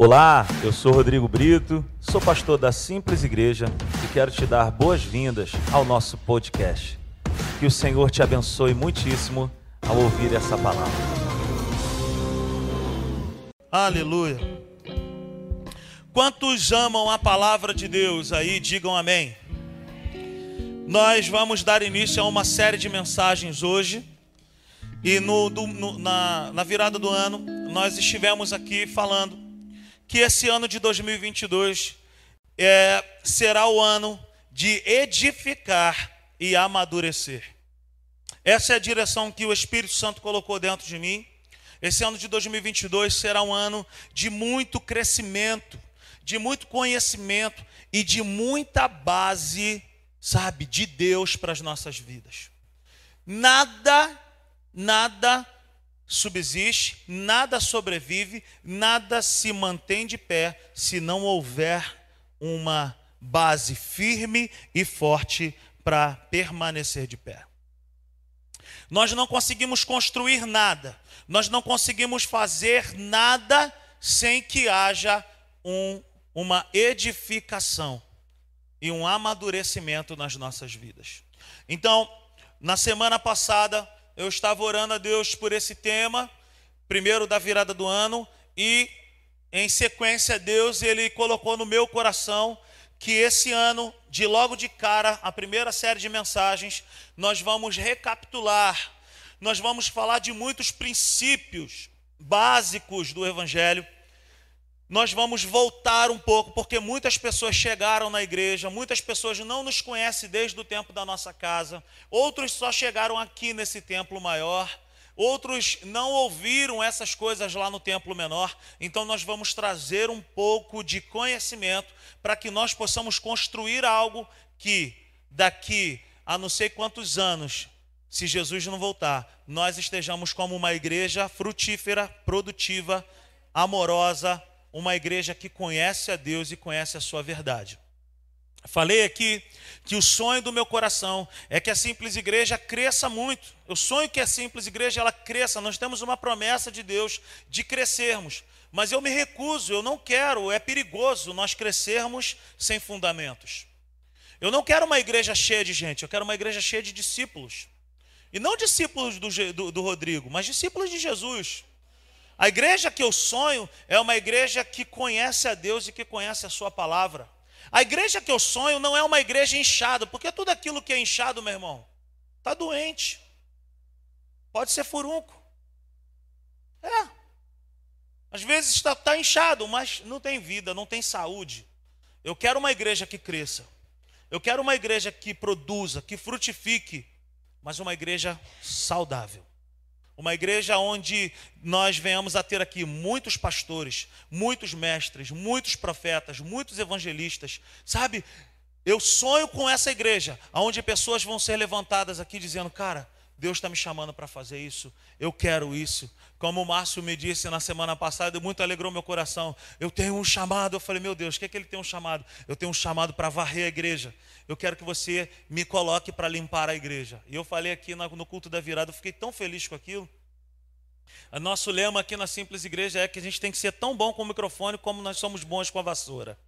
Olá, eu sou Rodrigo Brito, sou pastor da Simples Igreja e quero te dar boas-vindas ao nosso podcast. Que o Senhor te abençoe muitíssimo ao ouvir essa palavra. Aleluia. Quantos amam a palavra de Deus aí, digam amém. Nós vamos dar início a uma série de mensagens hoje. E no, no, na, na virada do ano, nós estivemos aqui falando que esse ano de 2022 é, será o ano de edificar e amadurecer. Essa é a direção que o Espírito Santo colocou dentro de mim. Esse ano de 2022 será um ano de muito crescimento, de muito conhecimento e de muita base, sabe, de Deus para as nossas vidas. Nada, nada subsiste, nada sobrevive, nada se mantém de pé se não houver uma base firme e forte para permanecer de pé. Nós não conseguimos construir nada, nós não conseguimos fazer nada sem que haja um, uma edificação e um amadurecimento nas nossas vidas. Então, na semana passada, eu estava orando a Deus por esse tema, primeiro da virada do ano, e em sequência, Deus ele colocou no meu coração que esse ano, de logo de cara, a primeira série de mensagens, nós vamos recapitular, nós vamos falar de muitos princípios básicos do Evangelho nós vamos voltar um pouco, porque muitas pessoas chegaram na igreja, muitas pessoas não nos conhecem desde o tempo da nossa casa, outros só chegaram aqui nesse templo maior, outros não ouviram essas coisas lá no templo menor, então nós vamos trazer um pouco de conhecimento para que nós possamos construir algo que daqui a não sei quantos anos, se Jesus não voltar, nós estejamos como uma igreja frutífera, produtiva, amorosa, uma igreja que conhece a Deus e conhece a sua verdade. Falei aqui que o sonho do meu coração é que a simples igreja cresça muito. Eu sonho que a simples igreja ela cresça. Nós temos uma promessa de Deus de crescermos, mas eu me recuso, eu não quero, é perigoso nós crescermos sem fundamentos. Eu não quero uma igreja cheia de gente, eu quero uma igreja cheia de discípulos. E não discípulos do, do, do Rodrigo, mas discípulos de Jesus. A igreja que eu sonho é uma igreja que conhece a Deus e que conhece a Sua palavra. A igreja que eu sonho não é uma igreja inchada, porque tudo aquilo que é inchado, meu irmão, está doente. Pode ser furunco. É. Às vezes está tá inchado, mas não tem vida, não tem saúde. Eu quero uma igreja que cresça. Eu quero uma igreja que produza, que frutifique, mas uma igreja saudável. Uma igreja onde nós venhamos a ter aqui muitos pastores, muitos mestres, muitos profetas, muitos evangelistas. Sabe, eu sonho com essa igreja, onde pessoas vão ser levantadas aqui dizendo: Cara, Deus está me chamando para fazer isso, eu quero isso. Como o Márcio me disse na semana passada, muito alegrou meu coração. Eu tenho um chamado. Eu falei, meu Deus, o que é que ele tem um chamado? Eu tenho um chamado para varrer a igreja. Eu quero que você me coloque para limpar a igreja. E eu falei aqui no culto da virada, eu fiquei tão feliz com aquilo. O nosso lema aqui na Simples Igreja é que a gente tem que ser tão bom com o microfone como nós somos bons com a vassoura.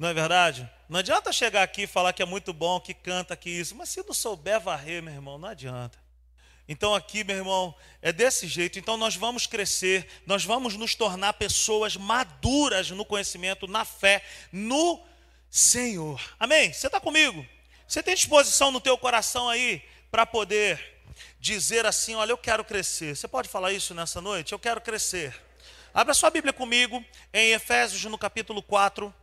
Não é verdade? Não adianta chegar aqui e falar que é muito bom, que canta, que isso. Mas se não souber varrer, meu irmão, não adianta. Então aqui, meu irmão, é desse jeito. Então nós vamos crescer, nós vamos nos tornar pessoas maduras no conhecimento, na fé, no Senhor. Amém? Você está comigo? Você tem disposição no teu coração aí para poder dizer assim: Olha, eu quero crescer. Você pode falar isso nessa noite? Eu quero crescer. Abra sua Bíblia comigo em Efésios, no capítulo 4.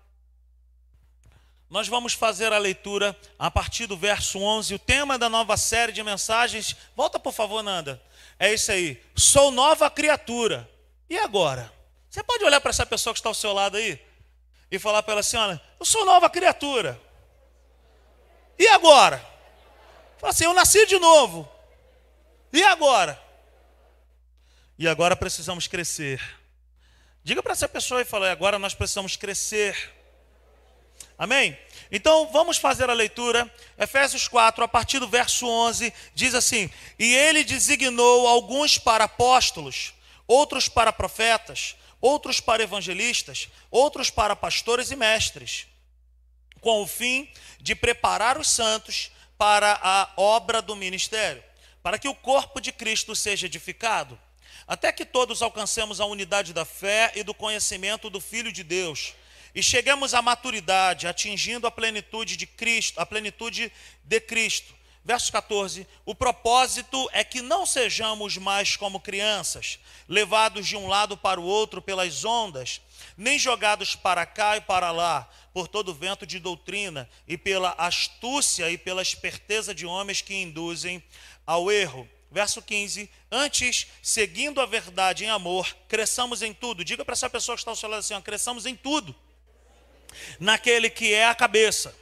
Nós vamos fazer a leitura a partir do verso 11. O tema da nova série de mensagens. Volta, por favor, Nanda. É isso aí. Sou nova criatura. E agora? Você pode olhar para essa pessoa que está ao seu lado aí e falar para ela assim: Olha, eu sou nova criatura. E agora? Fala assim: Eu nasci de novo. E agora? E agora precisamos crescer. Diga para essa pessoa e fala: agora nós precisamos crescer. Amém? Então vamos fazer a leitura. Efésios 4, a partir do verso 11, diz assim: E ele designou alguns para apóstolos, outros para profetas, outros para evangelistas, outros para pastores e mestres, com o fim de preparar os santos para a obra do ministério, para que o corpo de Cristo seja edificado, até que todos alcancemos a unidade da fé e do conhecimento do Filho de Deus e chegamos à maturidade, atingindo a plenitude de Cristo, a plenitude de Cristo. Verso 14: O propósito é que não sejamos mais como crianças, levados de um lado para o outro pelas ondas, nem jogados para cá e para lá, por todo vento de doutrina, e pela astúcia e pela esperteza de homens que induzem ao erro. Verso 15: Antes, seguindo a verdade em amor, cresçamos em tudo. Diga para essa pessoa que está ao seu lado assim: ó, cresçamos em tudo. Naquele que é a cabeça,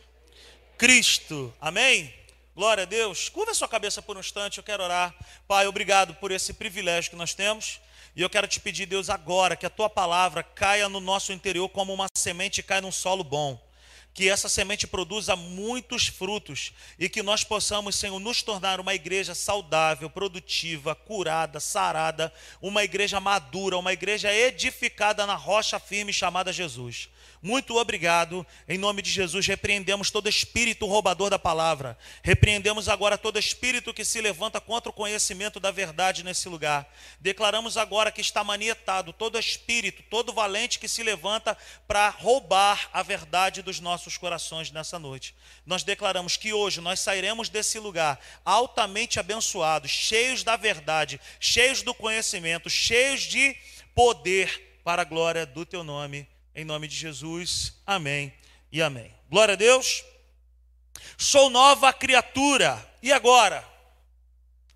Cristo. Amém? Glória a Deus. Curva a sua cabeça por um instante, eu quero orar. Pai, obrigado por esse privilégio que nós temos. E eu quero te pedir, Deus, agora que a tua palavra caia no nosso interior como uma semente cai num solo bom. Que essa semente produza muitos frutos e que nós possamos, Senhor, nos tornar uma igreja saudável, produtiva, curada, sarada, uma igreja madura, uma igreja edificada na rocha firme chamada Jesus. Muito obrigado. Em nome de Jesus, repreendemos todo espírito roubador da palavra. Repreendemos agora todo espírito que se levanta contra o conhecimento da verdade nesse lugar. Declaramos agora que está manietado todo espírito, todo valente que se levanta para roubar a verdade dos nossos corações nessa noite. Nós declaramos que hoje nós sairemos desse lugar altamente abençoados, cheios da verdade, cheios do conhecimento, cheios de poder para a glória do teu nome em nome de Jesus, amém e amém. Glória a Deus. Sou nova criatura. E agora?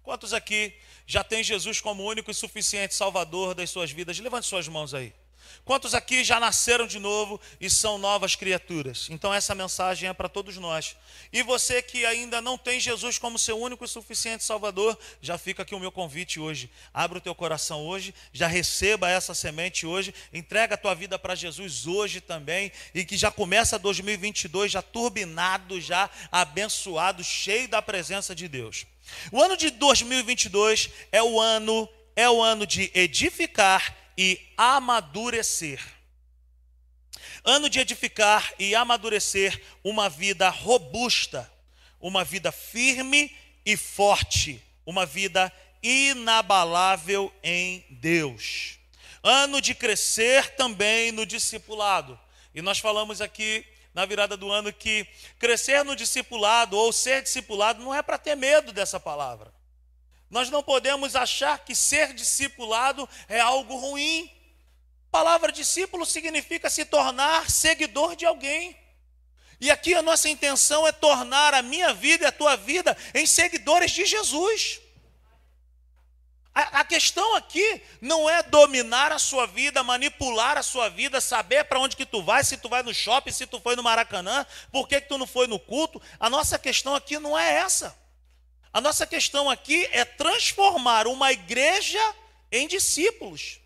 Quantos aqui já têm Jesus como único e suficiente Salvador das suas vidas? Levante suas mãos aí. Quantos aqui já nasceram de novo e são novas criaturas? Então, essa mensagem é para todos nós. E você que ainda não tem Jesus como seu único e suficiente Salvador, já fica aqui o meu convite hoje. Abra o teu coração hoje, já receba essa semente hoje, entrega a tua vida para Jesus hoje também, e que já começa 2022 já turbinado, já abençoado, cheio da presença de Deus. O ano de 2022 é o ano é o ano de edificar e amadurecer. Ano de edificar e amadurecer uma vida robusta, uma vida firme e forte, uma vida inabalável em Deus. Ano de crescer também no discipulado. E nós falamos aqui na virada do ano que crescer no discipulado ou ser discipulado não é para ter medo dessa palavra. Nós não podemos achar que ser discipulado é algo ruim. A palavra discípulo significa se tornar seguidor de alguém. E aqui a nossa intenção é tornar a minha vida e a tua vida em seguidores de Jesus. A, questão aqui não é dominar a sua vida, manipular a sua vida, saber para onde que tu vai, se tu vai no shopping, se tu foi no Maracanã, por que, que tu não foi no culto. A nossa questão aqui não é essa. A nossa questão aqui é transformar uma igreja em discípulos.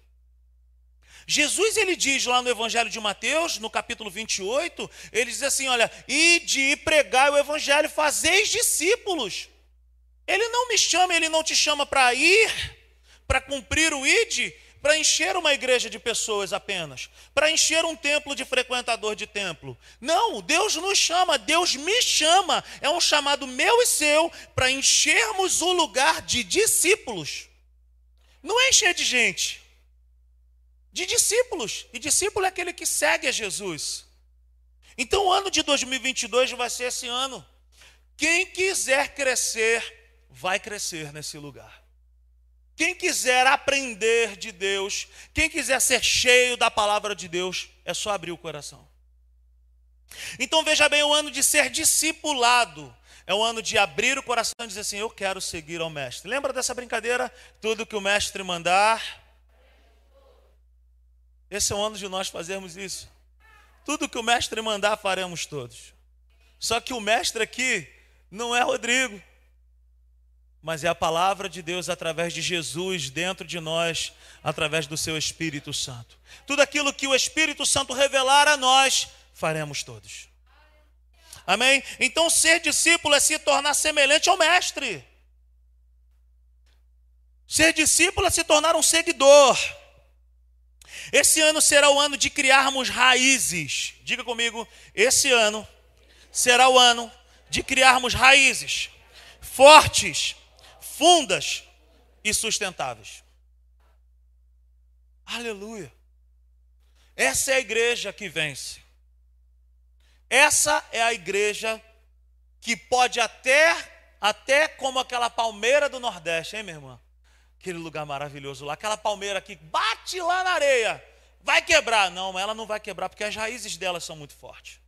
Jesus ele diz lá no Evangelho de Mateus, no capítulo 28, ele diz assim: olha, ide e pregai o Evangelho, fazeis discípulos. Ele não me chama, ele não te chama para ir, para cumprir o ide, para encher uma igreja de pessoas apenas, para encher um templo de frequentador de templo. Não, Deus nos chama, Deus me chama. É um chamado meu e seu para enchermos o lugar de discípulos. Não é encher de gente, de discípulos. E discípulo é aquele que segue a Jesus. Então o ano de 2022 vai ser esse ano. Quem quiser crescer, vai crescer nesse lugar. Quem quiser aprender de Deus, quem quiser ser cheio da palavra de Deus, é só abrir o coração. Então veja bem, o ano de ser discipulado é o ano de abrir o coração e dizer assim: Eu quero seguir ao Mestre. Lembra dessa brincadeira? Tudo que o Mestre mandar. Esse é o ano de nós fazermos isso. Tudo que o Mestre mandar, faremos todos. Só que o Mestre aqui não é Rodrigo mas é a palavra de Deus através de Jesus dentro de nós, através do seu Espírito Santo. Tudo aquilo que o Espírito Santo revelar a nós, faremos todos. Amém? Então, ser discípulo é se tornar semelhante ao Mestre. Ser discípulo é se tornar um seguidor. Esse ano será o ano de criarmos raízes. Diga comigo, esse ano será o ano de criarmos raízes fortes, fundas e sustentáveis. Aleluia. Essa é a igreja que vence. Essa é a igreja que pode até até como aquela palmeira do Nordeste, hein, minha irmã? Aquele lugar maravilhoso lá, aquela palmeira que bate lá na areia, vai quebrar. Não, ela não vai quebrar porque as raízes dela são muito fortes.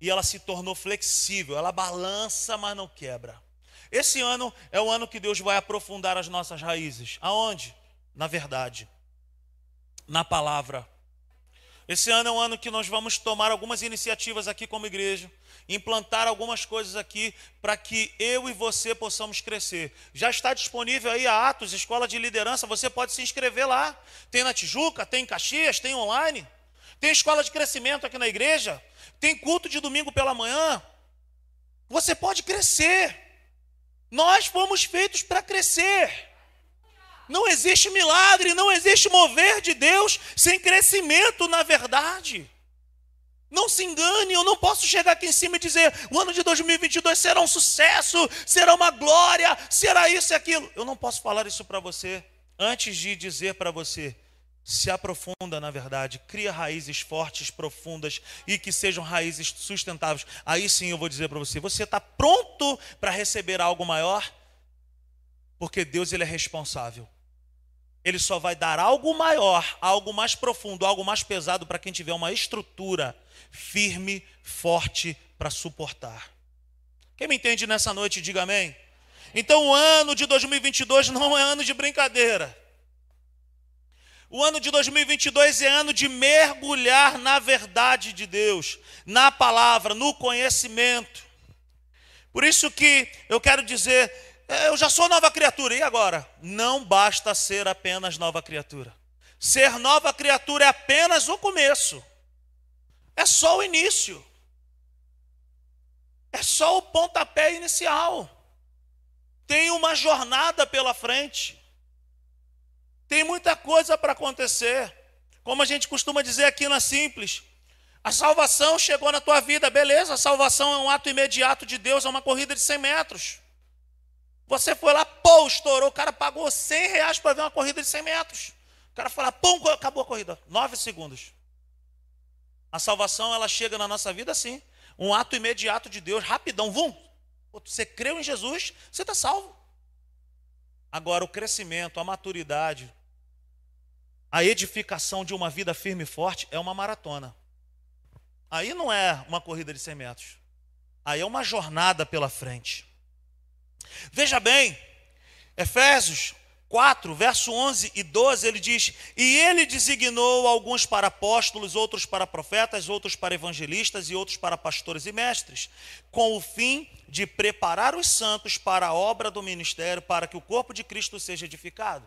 E ela se tornou flexível, ela balança, mas não quebra. Esse ano é o ano que Deus vai aprofundar as nossas raízes. Aonde? Na verdade, na palavra. Esse ano é um ano que nós vamos tomar algumas iniciativas aqui como igreja implantar algumas coisas aqui para que eu e você possamos crescer. Já está disponível aí a Atos, Escola de Liderança, você pode se inscrever lá. Tem na Tijuca, tem em Caxias, tem online. Tem escola de crescimento aqui na igreja. Tem culto de domingo pela manhã. Você pode crescer. Nós fomos feitos para crescer. Não existe milagre, não existe mover de Deus sem crescimento na verdade. Não se engane, eu não posso chegar aqui em cima e dizer: o ano de 2022 será um sucesso, será uma glória, será isso e aquilo. Eu não posso falar isso para você antes de dizer para você: se aprofunda na verdade, cria raízes fortes, profundas e que sejam raízes sustentáveis. Aí sim eu vou dizer para você: você está pronto para receber algo maior? Porque Deus ele é responsável. Ele só vai dar algo maior, algo mais profundo, algo mais pesado para quem tiver uma estrutura firme, forte para suportar. Quem me entende nessa noite, diga amém. Então, o ano de 2022 não é ano de brincadeira. O ano de 2022 é ano de mergulhar na verdade de Deus, na palavra, no conhecimento. Por isso que eu quero dizer, é, eu já sou nova criatura, e agora? Não basta ser apenas nova criatura. Ser nova criatura é apenas o começo. É só o início. É só o pontapé inicial. Tem uma jornada pela frente. Tem muita coisa para acontecer. Como a gente costuma dizer aqui na Simples, a salvação chegou na tua vida, beleza, a salvação é um ato imediato de Deus, é uma corrida de 100 metros. Você foi lá, pô, estourou, o cara pagou 100 reais para ver uma corrida de 100 metros. O cara lá, pum, acabou a corrida, 9 segundos. A salvação ela chega na nossa vida assim, um ato imediato de Deus, rapidão, vum. Você creu em Jesus, você está salvo. Agora o crescimento, a maturidade, a edificação de uma vida firme e forte é uma maratona. Aí não é uma corrida de 100 metros. Aí é uma jornada pela frente. Veja bem, Efésios 4, verso 11 e 12, ele diz: E ele designou alguns para apóstolos, outros para profetas, outros para evangelistas e outros para pastores e mestres, com o fim de preparar os santos para a obra do ministério, para que o corpo de Cristo seja edificado.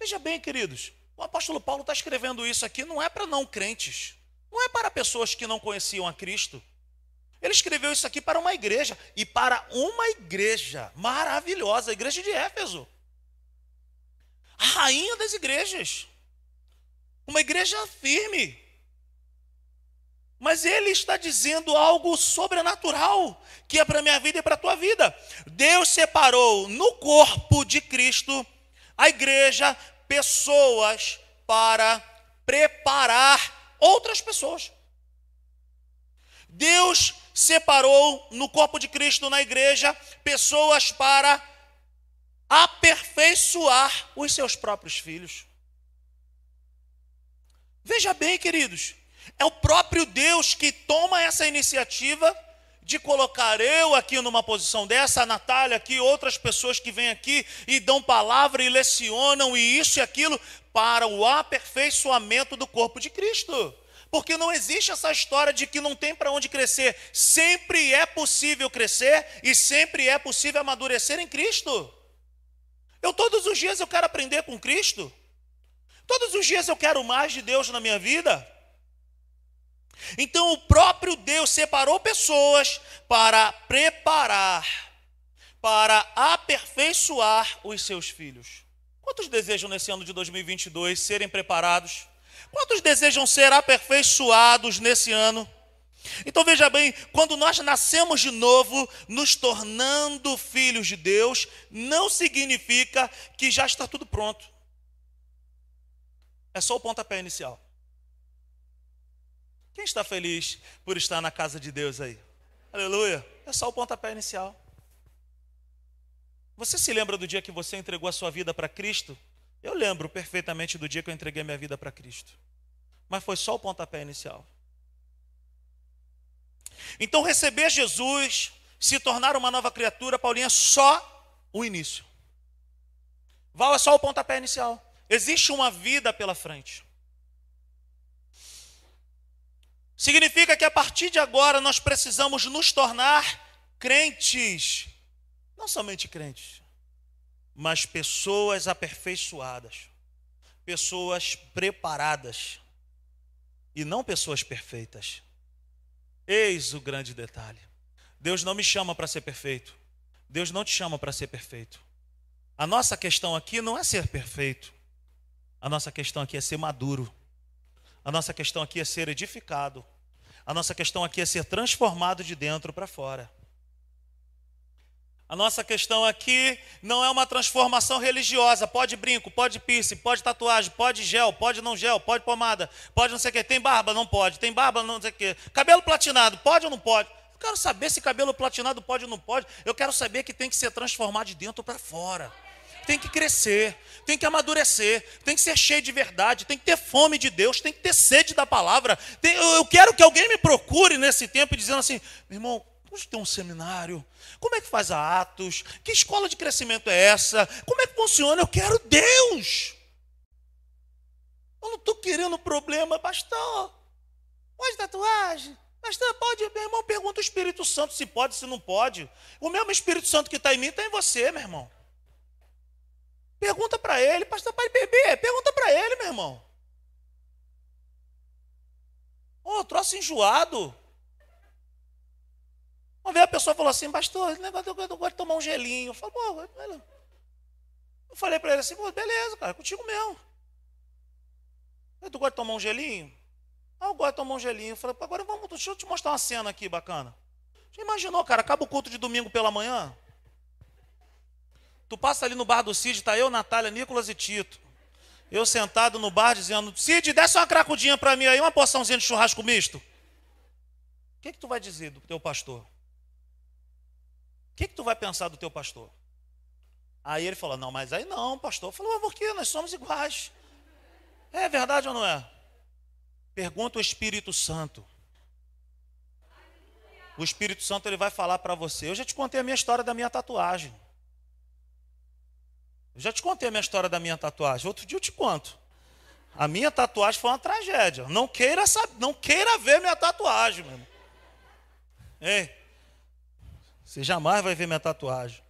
Veja bem, queridos, o apóstolo Paulo está escrevendo isso aqui não é para não crentes, não é para pessoas que não conheciam a Cristo. Ele escreveu isso aqui para uma igreja, e para uma igreja maravilhosa, a igreja de Éfeso a rainha das igrejas. Uma igreja firme. Mas ele está dizendo algo sobrenatural, que é para a minha vida e para a tua vida. Deus separou no corpo de Cristo, a igreja, pessoas para preparar outras pessoas. Deus separou no corpo de Cristo, na igreja, pessoas para aperfeiçoar os seus próprios filhos. Veja bem, queridos, é o próprio Deus que toma essa iniciativa de colocar eu aqui numa posição dessa, a Natália aqui, outras pessoas que vêm aqui e dão palavra e lecionam e isso e aquilo para o aperfeiçoamento do corpo de Cristo. Porque não existe essa história de que não tem para onde crescer. Sempre é possível crescer e sempre é possível amadurecer em Cristo. Eu todos os dias eu quero aprender com Cristo. Todos os dias eu quero mais de Deus na minha vida. Então o próprio Deus separou pessoas para preparar, para aperfeiçoar os seus filhos. Quantos desejam nesse ano de 2022 serem preparados? Quantos desejam ser aperfeiçoados nesse ano? Então veja bem, quando nós nascemos de novo, nos tornando filhos de Deus, não significa que já está tudo pronto. É só o pontapé inicial. Quem está feliz por estar na casa de Deus aí? Aleluia. É só o pontapé inicial. Você se lembra do dia que você entregou a sua vida para Cristo? Eu lembro perfeitamente do dia que eu entreguei minha vida para Cristo. Mas foi só o pontapé inicial. Então, receber Jesus, se tornar uma nova criatura, Paulinho, é só o início. Val é só o pontapé inicial. Existe uma vida pela frente. Significa que a partir de agora nós precisamos nos tornar crentes. Não somente crentes, mas pessoas aperfeiçoadas, pessoas preparadas e não pessoas perfeitas. Eis o grande detalhe. Deus não me chama para ser perfeito. Deus não te chama para ser perfeito. A nossa questão aqui não é ser perfeito. A nossa questão aqui é ser maduro. A nossa questão aqui é ser edificado. A nossa questão aqui é ser transformado de dentro para fora. A nossa questão aqui não é uma transformação religiosa. Pode brinco, pode piercing, pode tatuagem, pode gel, pode não gel, pode pomada, pode não sei o quê. Tem barba? Não pode. Tem barba? Não sei o quê. Cabelo platinado, pode ou não pode? Eu quero saber se cabelo platinado pode ou não pode. Eu quero saber que tem que ser transformado de dentro para fora. Tem que crescer, tem que amadurecer, tem que ser cheio de verdade, tem que ter fome de Deus, tem que ter sede da palavra. Tem, eu quero que alguém me procure nesse tempo dizendo assim: meu irmão, Vamos ter um seminário. Como é que faz a Atos? Que escola de crescimento é essa? Como é que funciona? Eu quero Deus. Eu não estou querendo problema, pastor. Pode tatuagem? Pastor, pode? Meu irmão, pergunta o Espírito Santo se pode, se não pode. O mesmo Espírito Santo que está em mim está em você, meu irmão. Pergunta para ele, pastor, pai beber. Pergunta para ele, meu irmão. Ô, oh, troço enjoado. Uma vez a pessoa falou assim, pastor, negócio eu gosto de tomar um gelinho. Eu pô, eu falei para ele assim, pô, beleza, cara, é contigo mesmo. Tu gosta de tomar um gelinho? Ah, eu gosto de tomar um gelinho. Eu falei, agora vamos, deixa eu te mostrar uma cena aqui bacana. Já imaginou, cara, acaba o culto de domingo pela manhã? Tu passa ali no bar do Cid, tá eu, Natália, Nicolas e Tito. Eu sentado no bar dizendo, Cid, desce uma cracudinha para mim aí, uma porçãozinha de churrasco misto. O que, que tu vai dizer do teu pastor? O que, que tu vai pensar do teu pastor? Aí ele falou, não, mas aí não, pastor. Falou, por quê? Nós somos iguais. É verdade ou não é? Pergunta o Espírito Santo. O Espírito Santo ele vai falar para você. Eu já te contei a minha história da minha tatuagem. Eu já te contei a minha história da minha tatuagem. Outro dia eu te conto. A minha tatuagem foi uma tragédia. Não queira saber, não queira ver minha tatuagem, meu. Ei, você jamais vai ver minha tatuagem.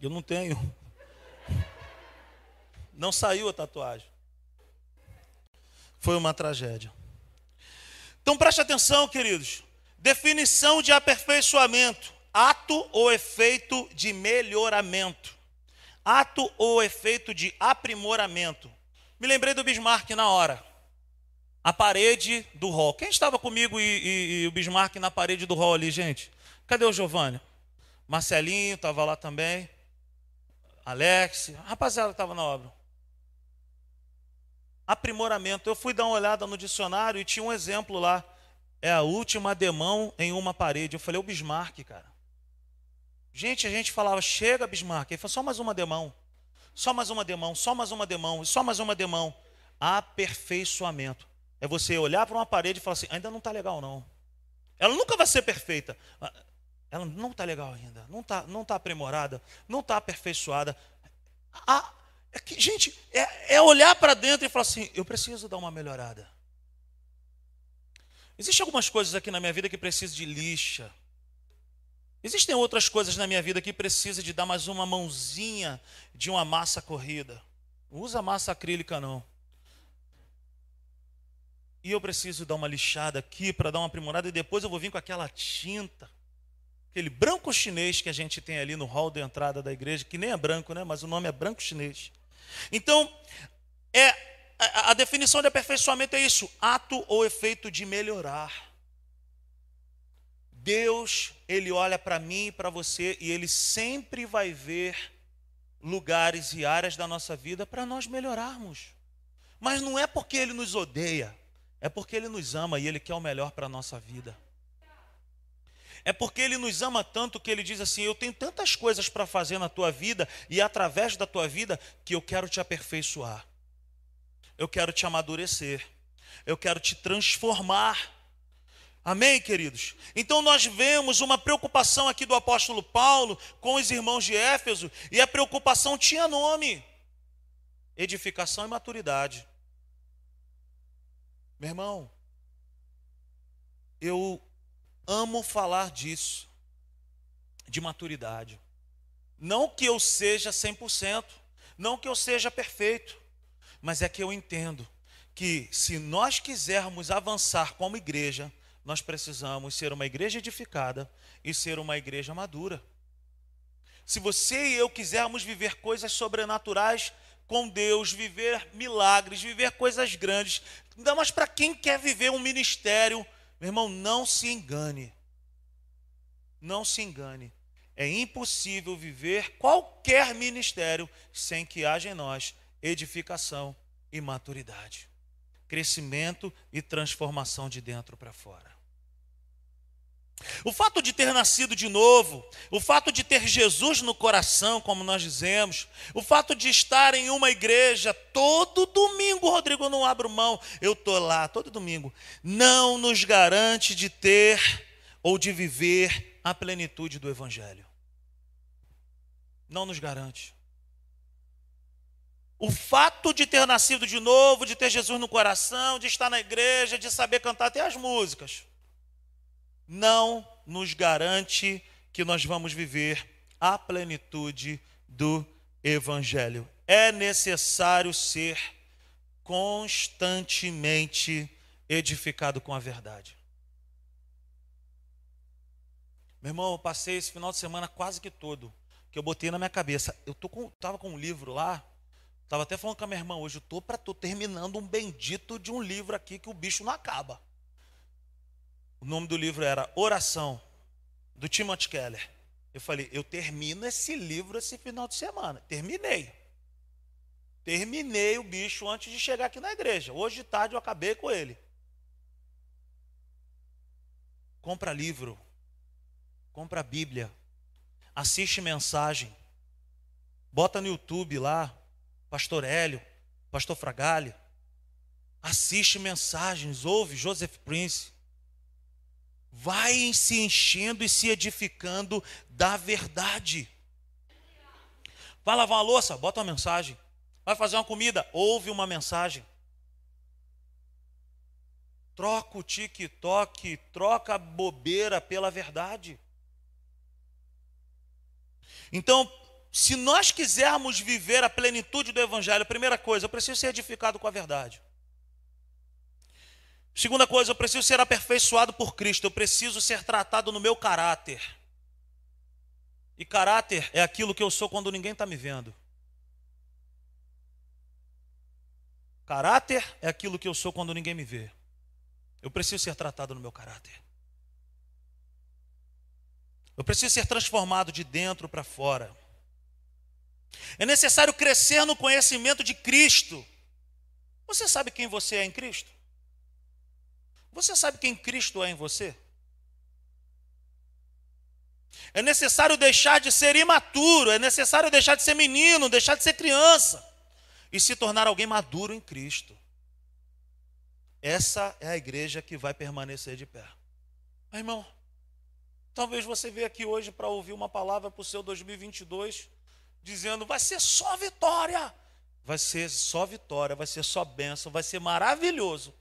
Eu não tenho. Não saiu a tatuagem. Foi uma tragédia. Então preste atenção, queridos. Definição de aperfeiçoamento: ato ou efeito de melhoramento. Ato ou efeito de aprimoramento. Me lembrei do Bismarck na hora a parede do hall. Quem estava comigo e, e, e, o Bismarck na parede do hall ali, gente? Cadê o Giovanni? Marcelinho estava lá também. Alex, rapaziada estava na obra. Aprimoramento. Eu fui dar uma olhada no dicionário e tinha um exemplo lá. É a última demão em uma parede. Eu falei, o Bismarck, cara. Gente, a gente falava, chega Bismarck. Ele falou, só mais uma demão. Só mais uma demão, só mais uma demão, só mais uma demão. Aperfeiçoamento. É você olhar para uma parede e falar assim: ainda não está legal, não. Ela nunca vai ser perfeita. Ela não está legal ainda. Não está não tá aprimorada. Não está aperfeiçoada. Ah, é que, gente, é, é olhar para dentro e falar assim: eu preciso dar uma melhorada. Existem algumas coisas aqui na minha vida que precisam de lixa. Existem outras coisas na minha vida que precisam de dar mais uma mãozinha de uma massa corrida. Usa massa acrílica, não. E eu preciso dar uma lixada aqui para dar uma aprimorada e depois eu vou vir com aquela tinta. aquele branco chinês que a gente tem ali no hall de entrada da igreja, que nem é branco, né? Mas o nome é branco chinês. Então, é a definição de aperfeiçoamento é isso: ato ou efeito de melhorar. Deus, ele olha para mim e para você e ele sempre vai ver lugares e áreas da nossa vida para nós melhorarmos. Mas não é porque ele nos odeia, é porque ele nos ama e ele quer o melhor para a nossa vida. É porque ele nos ama tanto que ele diz assim: Eu tenho tantas coisas para fazer na tua vida e através da tua vida que eu quero te aperfeiçoar. Eu quero te amadurecer. Eu quero te transformar. Amém, queridos? Então nós vemos uma preocupação aqui do apóstolo Paulo com os irmãos de Éfeso, e a preocupação tinha nome: edificação e maturidade. Meu irmão, eu amo falar disso, de maturidade. Não que eu seja 100%, não que eu seja perfeito, mas é que eu entendo que se nós quisermos avançar como igreja, nós precisamos ser uma igreja edificada e ser uma igreja madura. Se você e eu quisermos viver coisas sobrenaturais com Deus, viver milagres, viver coisas grandes, ainda mais para quem quer viver um ministério, meu irmão, não se engane. Não se engane. É impossível viver qualquer ministério sem que haja em nós edificação e maturidade, crescimento e transformação de dentro para fora. O fato de ter nascido de novo, o fato de ter Jesus no coração, como nós dizemos, o fato de estar em uma igreja todo domingo, Rodrigo, eu não abro mão, eu estou lá todo domingo, não nos garante de ter ou de viver a plenitude do Evangelho. Não nos garante. O fato de ter nascido de novo, de ter Jesus no coração, de estar na igreja, de saber cantar até as músicas não nos garante que nós vamos viver a plenitude do Evangelho. É necessário ser constantemente edificado com a verdade. Meu irmão, eu passei esse final de semana quase que todo, que eu botei na minha cabeça. Eu tô com, tava com um livro lá, estava até falando com a minha irmã hoje, eu tô para tô terminando um bendito de um livro aqui que o bicho não acaba. O nome do livro era Oração, do Timothy Keller. Eu falei, eu termino esse livro esse final de semana. Terminei. Terminei o bicho antes de chegar aqui na igreja. Hoje de tarde eu acabei com ele. Compra livro. Compra Bíblia. Assiste mensagem. Bota no YouTube lá, Pastor Hélio, Pastor Fragalho. Assiste mensagens, ouve Joseph Prince vai se enchendo e se edificando da verdade. Vai lavar uma louça? Bota uma mensagem. Vai fazer uma comida? Ouve uma mensagem. Troca o TikTok, troca a bobeira pela verdade. Então, se nós quisermos viver a plenitude do Evangelho, primeira coisa, eu preciso ser edificado com a verdade. Segunda coisa, eu preciso ser aperfeiçoado por Cristo, eu preciso ser tratado no meu caráter. E caráter é aquilo que eu sou quando ninguém está me vendo. Caráter é aquilo que eu sou quando ninguém me vê. Eu preciso ser tratado no meu caráter. Eu preciso ser transformado de dentro para fora. É necessário crescer no conhecimento de Cristo. Você sabe quem você é em Cristo? Você sabe quem Cristo é em você? É necessário deixar de ser imaturo, é necessário deixar de ser menino, deixar de ser criança e se tornar alguém maduro em Cristo. Essa é a igreja que vai permanecer de pé. Mas, irmão, talvez você veja aqui hoje para ouvir uma palavra para o seu 2022, dizendo: vai ser só vitória, vai ser só vitória, vai ser só bênção, vai ser maravilhoso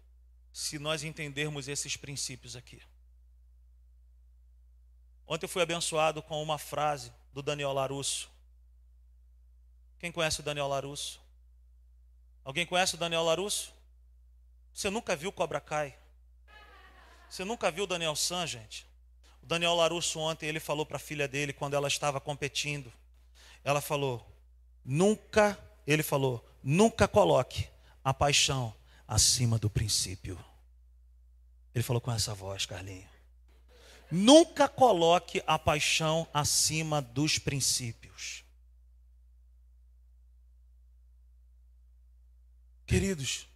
se nós entendermos esses princípios aqui. Ontem eu fui abençoado com uma frase do Daniel Larusso. Quem conhece o Daniel Larusso? Alguém conhece o Daniel Larusso? Você nunca viu Cobra Kai? Você nunca viu o Daniel San, gente? O Daniel Larusso ontem ele falou para a filha dele quando ela estava competindo. Ela falou: "Nunca", ele falou, "nunca coloque a paixão acima do princípio". Ele falou com essa voz, Carlinhos. Nunca coloque a paixão acima dos princípios. Queridos,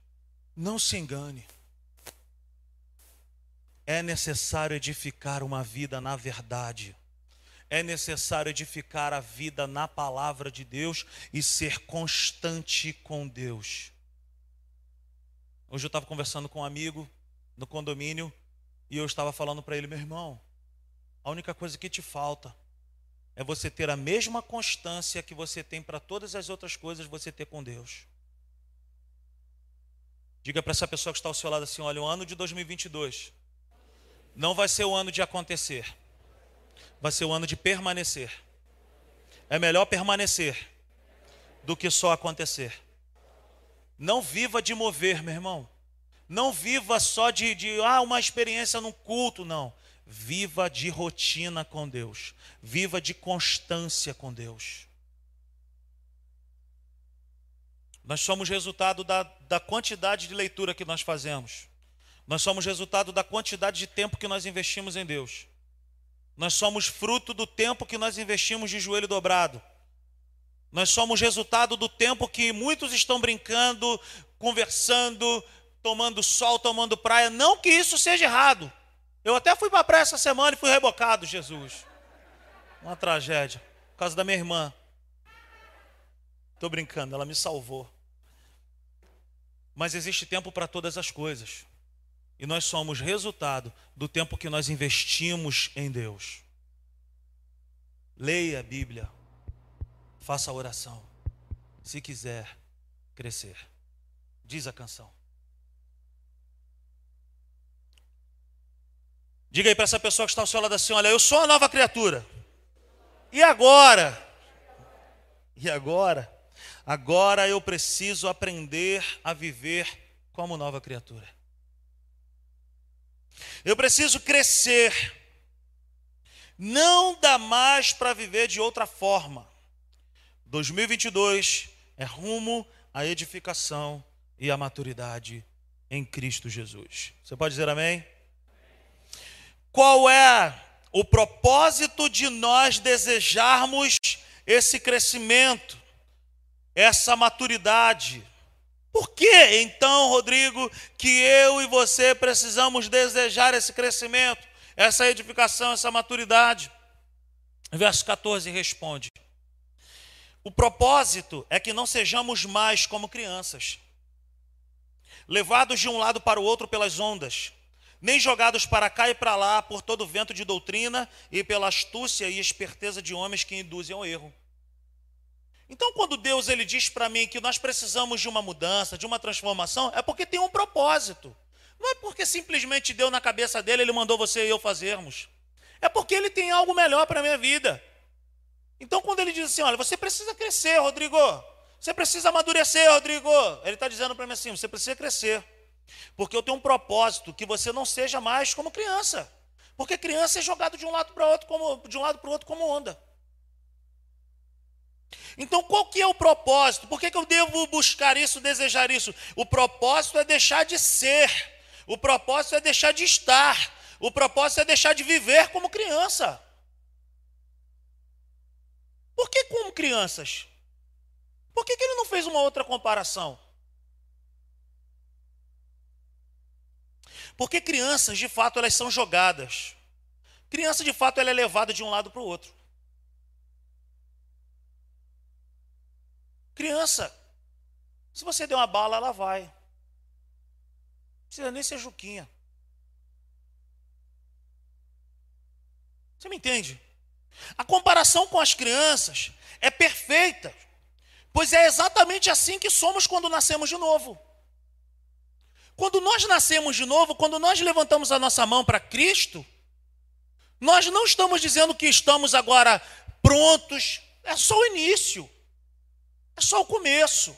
não se engane. É necessário edificar uma vida na verdade. É necessário edificar a vida na palavra de Deus e ser constante com Deus. Hoje eu estava conversando com um amigo no condomínio e eu estava falando para ele, meu irmão, a única coisa que te falta é você ter a mesma constância que você tem para todas as outras coisas, você ter com Deus. Diga para essa pessoa que está ao seu lado assim: olha, o ano de 2022 não vai ser o ano de acontecer, vai ser o ano de permanecer. É melhor permanecer do que só acontecer. Não viva de mover, meu irmão. Não viva só de, de ah, uma experiência num culto, não. Viva de rotina com Deus. Viva de constância com Deus. Nós somos resultado da, da quantidade de leitura que nós fazemos. Nós somos resultado da quantidade de tempo que nós investimos em Deus. Nós somos fruto do tempo que nós investimos de joelho dobrado. Nós somos resultado do tempo que muitos estão brincando, conversando, tomando sol, tomando praia. Não que isso seja errado. Eu até fui para a praia essa semana e fui rebocado, Jesus. Uma tragédia. Por causa da minha irmã. Estou brincando, ela me salvou. Mas existe tempo para todas as coisas. E nós somos resultado do tempo que nós investimos em Deus. Leia a Bíblia. Faça a oração. Se quiser crescer. Diz a canção. Diga aí para essa pessoa que está ao seu lado assim: olha, eu sou uma nova criatura. E agora? E agora? Agora eu preciso aprender a viver como nova criatura. Eu preciso crescer. Não dá mais para viver de outra forma. 2022 é rumo à edificação e à maturidade em Cristo Jesus. Você pode dizer amém? Qual é o propósito de nós desejarmos esse crescimento, essa maturidade? Por que então, Rodrigo, que eu e você precisamos desejar esse crescimento, essa edificação, essa maturidade? Verso 14 responde: O propósito é que não sejamos mais como crianças, levados de um lado para o outro pelas ondas nem jogados para cá e para lá por todo vento de doutrina e pela astúcia e esperteza de homens que induzem ao erro. Então, quando Deus ele diz para mim que nós precisamos de uma mudança, de uma transformação, é porque tem um propósito. Não é porque simplesmente deu na cabeça dele, ele mandou você e eu fazermos. É porque ele tem algo melhor para a minha vida. Então, quando ele diz assim: olha, você precisa crescer, Rodrigo. Você precisa amadurecer, Rodrigo. Ele está dizendo para mim assim: você precisa crescer. Porque eu tenho um propósito que você não seja mais como criança. Porque criança é jogado de um lado para outro como de um lado para o outro como onda. Então, qual que é o propósito? Por que, que eu devo buscar isso, desejar isso? O propósito é deixar de ser. O propósito é deixar de estar. O propósito é deixar de viver como criança. Por que como crianças? Por que, que ele não fez uma outra comparação? Porque crianças, de fato, elas são jogadas. Criança, de fato, ela é levada de um lado para o outro. Criança, se você der uma bala, ela vai. Não precisa nem ser juquinha. Você me entende? A comparação com as crianças é perfeita, pois é exatamente assim que somos quando nascemos de novo. Quando nós nascemos de novo, quando nós levantamos a nossa mão para Cristo, nós não estamos dizendo que estamos agora prontos, é só o início, é só o começo.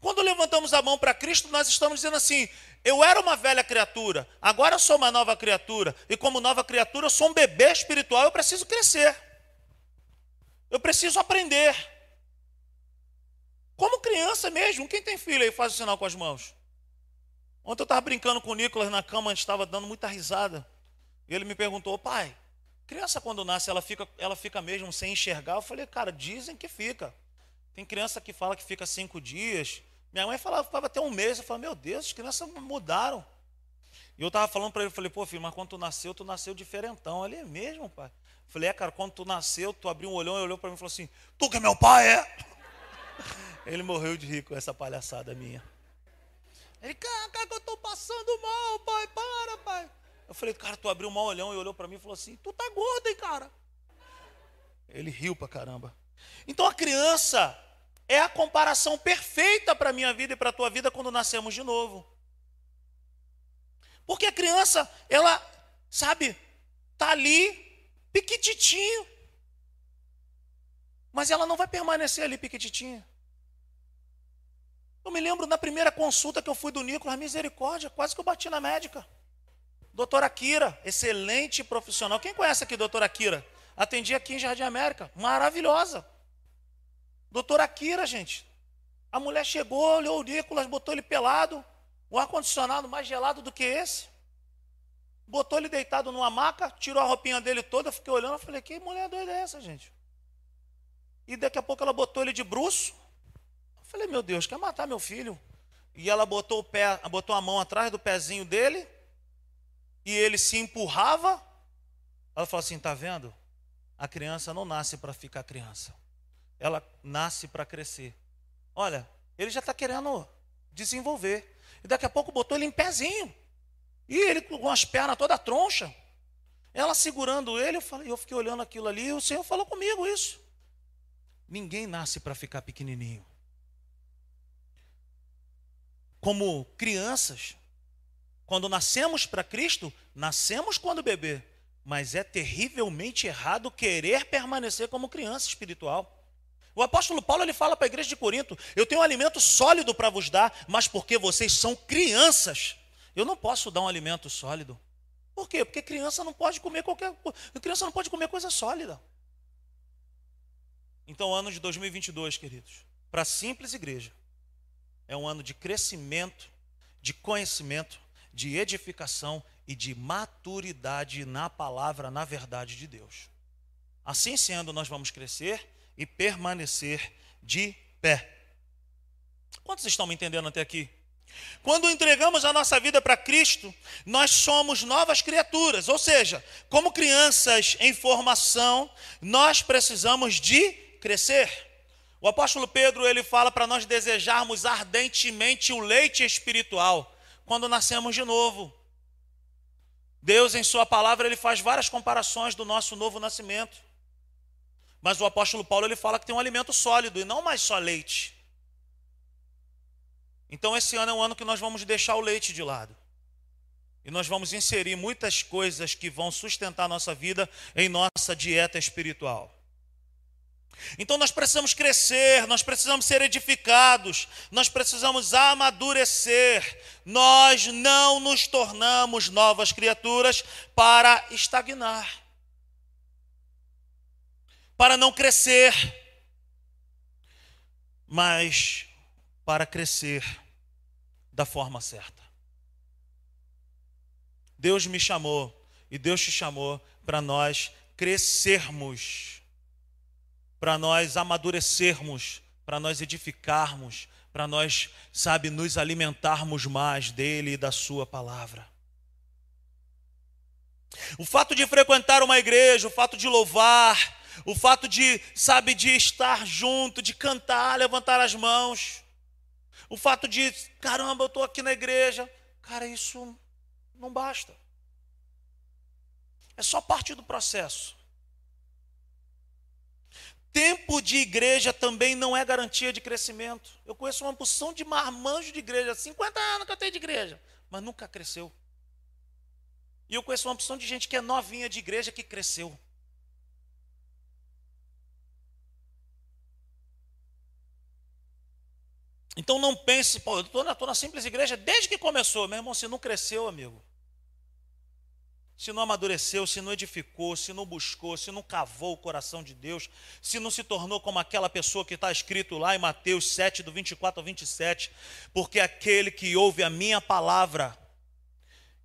Quando levantamos a mão para Cristo, nós estamos dizendo assim: eu era uma velha criatura, agora sou uma nova criatura, e como nova criatura, eu sou um bebê espiritual, eu preciso crescer, eu preciso aprender. Como criança mesmo, quem tem filho aí faz o sinal com as mãos. Ontem eu estava brincando com o Nicolas na cama, a gente estava dando muita risada. E ele me perguntou, pai, criança quando nasce, ela fica, ela fica mesmo sem enxergar? Eu falei, cara, dizem que fica. Tem criança que fala que fica cinco dias. Minha mãe falava ficava até um mês. Eu falei, meu Deus, as crianças mudaram. E eu estava falando para ele, falei, pô, filho, mas quando tu nasceu, tu nasceu diferentão. Ele é mesmo, pai. Eu falei, é, cara, quando tu nasceu, tu abriu um olhão e olhou para mim e falou assim, tu que é meu pai, é? Ele morreu de rir com essa palhaçada minha. Ele, cara, que eu estou passando mal, pai, para, pai. Eu falei, cara, tu abriu um mal olhão e olhou para mim e falou assim, tu tá gordo, hein, cara? Ele riu pra caramba. Então a criança é a comparação perfeita para a minha vida e para a tua vida quando nascemos de novo. Porque a criança, ela, sabe, tá ali, piquititinho. Mas ela não vai permanecer ali piquititinha. Eu me lembro na primeira consulta que eu fui do Nicolas, misericórdia, quase que eu bati na médica. Doutora Kira, excelente profissional. Quem conhece aqui, doutora Kira? Atendi aqui em Jardim América, maravilhosa. Doutora Kira, gente. A mulher chegou, olhou o Nicolas, botou ele pelado, o ar-condicionado mais gelado do que esse. Botou ele deitado numa maca, tirou a roupinha dele toda, eu fiquei olhando, eu falei, que mulher doida é essa, gente? E daqui a pouco ela botou ele de bruxo, Falei, meu Deus, quer matar meu filho? E ela botou o pé, botou a mão atrás do pezinho dele, e ele se empurrava. Ela falou assim: tá vendo? A criança não nasce para ficar criança, ela nasce para crescer. Olha, ele já está querendo desenvolver. E daqui a pouco botou ele em pezinho. E ele com as pernas toda troncha. Ela segurando ele, eu, falei, eu fiquei olhando aquilo ali, e o Senhor falou comigo isso. Ninguém nasce para ficar pequenininho como crianças, quando nascemos para Cristo, nascemos quando bebê, mas é terrivelmente errado querer permanecer como criança espiritual. O apóstolo Paulo ele fala para a igreja de Corinto: Eu tenho um alimento sólido para vos dar, mas porque vocês são crianças, eu não posso dar um alimento sólido. Por quê? Porque criança não pode comer qualquer criança não pode comer coisa sólida. Então, ano de 2022, queridos, para a simples igreja, é um ano de crescimento, de conhecimento, de edificação e de maturidade na palavra, na verdade de Deus. Assim sendo, nós vamos crescer e permanecer de pé. Quantos estão me entendendo até aqui? Quando entregamos a nossa vida para Cristo, nós somos novas criaturas, ou seja, como crianças em formação, nós precisamos de crescer. O apóstolo Pedro ele fala para nós desejarmos ardentemente o leite espiritual quando nascemos de novo. Deus em sua palavra ele faz várias comparações do nosso novo nascimento. Mas o apóstolo Paulo ele fala que tem um alimento sólido e não mais só leite. Então esse ano é um ano que nós vamos deixar o leite de lado. E nós vamos inserir muitas coisas que vão sustentar nossa vida em nossa dieta espiritual. Então nós precisamos crescer, nós precisamos ser edificados, nós precisamos amadurecer. Nós não nos tornamos novas criaturas para estagnar, para não crescer, mas para crescer da forma certa. Deus me chamou e Deus te chamou para nós crescermos para nós amadurecermos, para nós edificarmos, para nós, sabe, nos alimentarmos mais dele e da sua palavra. O fato de frequentar uma igreja, o fato de louvar, o fato de, sabe, de estar junto, de cantar, levantar as mãos, o fato de, caramba, eu estou aqui na igreja, cara, isso não basta. É só parte do processo. Tempo de igreja também não é garantia de crescimento. Eu conheço uma porção de marmanjos de igreja, 50 anos que eu tenho de igreja, mas nunca cresceu. E eu conheço uma porção de gente que é novinha de igreja que cresceu. Então não pense, pô, eu estou na, na simples igreja desde que começou. Meu irmão, se não cresceu, amigo. Se não amadureceu, se não edificou, se não buscou, se não cavou o coração de Deus, se não se tornou como aquela pessoa que está escrito lá em Mateus 7, do 24 ao 27, porque aquele que ouve a minha palavra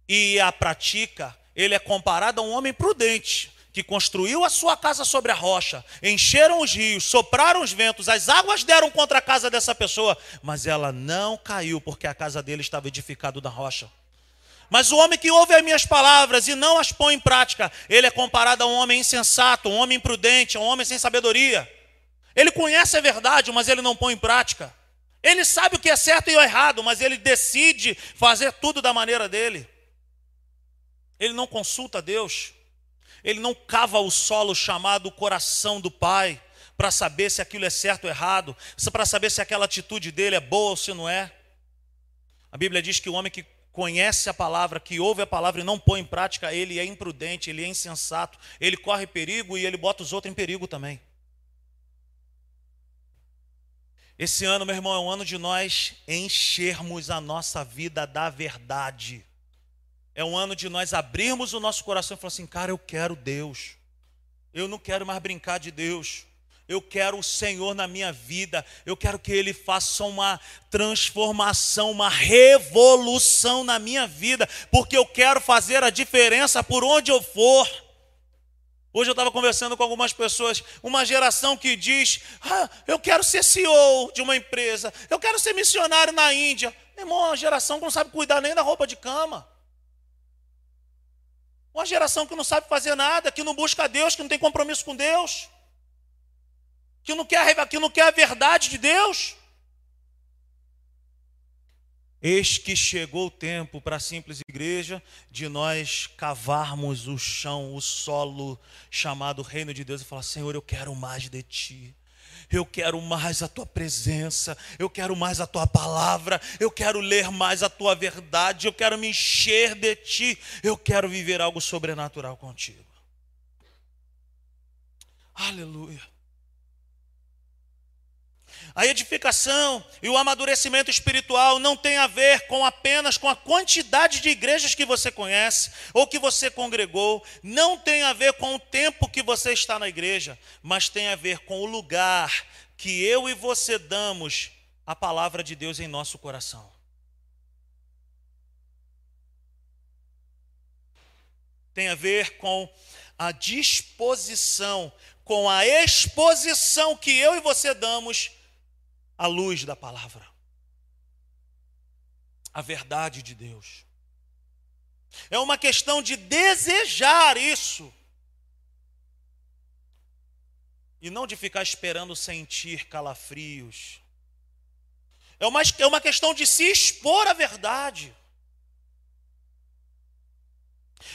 e a pratica, ele é comparado a um homem prudente, que construiu a sua casa sobre a rocha, encheram os rios, sopraram os ventos, as águas deram contra a casa dessa pessoa, mas ela não caiu, porque a casa dele estava edificada na rocha. Mas o homem que ouve as minhas palavras e não as põe em prática, ele é comparado a um homem insensato, um homem imprudente, um homem sem sabedoria. Ele conhece a verdade, mas ele não põe em prática. Ele sabe o que é certo e o errado, mas ele decide fazer tudo da maneira dele. Ele não consulta Deus ele não cava o solo chamado coração do pai para saber se aquilo é certo ou errado, para saber se aquela atitude dele é boa ou se não é. A Bíblia diz que o homem que conhece a palavra, que ouve a palavra e não põe em prática, ele é imprudente, ele é insensato, ele corre perigo e ele bota os outros em perigo também. Esse ano, meu irmão, é um ano de nós enchermos a nossa vida da verdade. É um ano de nós abrirmos o nosso coração e falar assim: cara, eu quero Deus. Eu não quero mais brincar de Deus. Eu quero o Senhor na minha vida. Eu quero que Ele faça uma transformação, uma revolução na minha vida, porque eu quero fazer a diferença por onde eu for. Hoje eu estava conversando com algumas pessoas, uma geração que diz: ah, eu quero ser CEO de uma empresa, eu quero ser missionário na Índia. Meu irmão, uma geração que não sabe cuidar nem da roupa de cama. Uma geração que não sabe fazer nada, que não busca Deus, que não tem compromisso com Deus, que não quer, que não quer a verdade de Deus. Eis que chegou o tempo para a simples igreja de nós cavarmos o chão, o solo chamado Reino de Deus e falar: Senhor, eu quero mais de ti. Eu quero mais a tua presença, eu quero mais a tua palavra, eu quero ler mais a tua verdade, eu quero me encher de ti, eu quero viver algo sobrenatural contigo. Aleluia. A edificação e o amadurecimento espiritual não tem a ver com apenas com a quantidade de igrejas que você conhece ou que você congregou, não tem a ver com o tempo que você está na igreja, mas tem a ver com o lugar que eu e você damos à palavra de Deus em nosso coração. Tem a ver com a disposição, com a exposição que eu e você damos a luz da palavra, a verdade de Deus. É uma questão de desejar isso e não de ficar esperando sentir calafrios. É uma, é uma questão de se expor à verdade.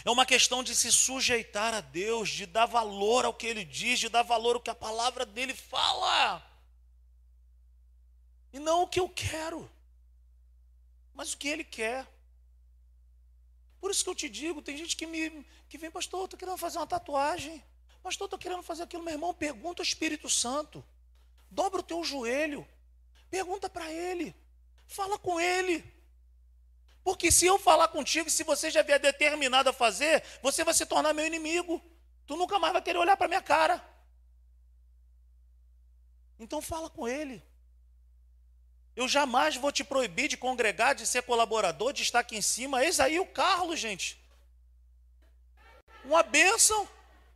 É uma questão de se sujeitar a Deus, de dar valor ao que Ele diz, de dar valor ao que a palavra dele fala. E não o que eu quero, mas o que ele quer. Por isso que eu te digo, tem gente que me que vem, pastor, estou querendo fazer uma tatuagem. Pastor, estou querendo fazer aquilo, meu irmão. Pergunta ao Espírito Santo. Dobra o teu joelho. Pergunta para ele. Fala com ele. Porque se eu falar contigo, se você já vier determinado a fazer, você vai se tornar meu inimigo. Tu nunca mais vai querer olhar para minha cara. Então fala com ele. Eu jamais vou te proibir de congregar, de ser colaborador, de estar aqui em cima. Eis aí o Carlos, gente. Uma bênção,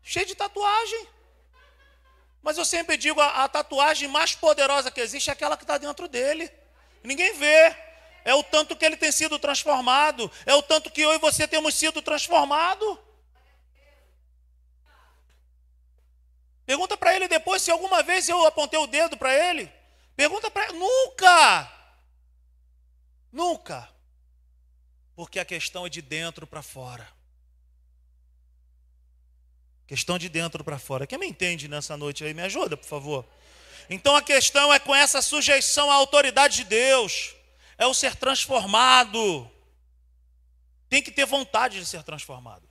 cheio de tatuagem. Mas eu sempre digo: a, a tatuagem mais poderosa que existe é aquela que está dentro dele. Ninguém vê. É o tanto que ele tem sido transformado. É o tanto que eu e você temos sido transformados. Pergunta para ele depois se alguma vez eu apontei o dedo para ele. Pergunta para. Nunca! Nunca! Porque a questão é de dentro para fora. Questão de dentro para fora. Quem me entende nessa noite aí, me ajuda, por favor. Então a questão é com essa sujeição à autoridade de Deus, é o ser transformado. Tem que ter vontade de ser transformado.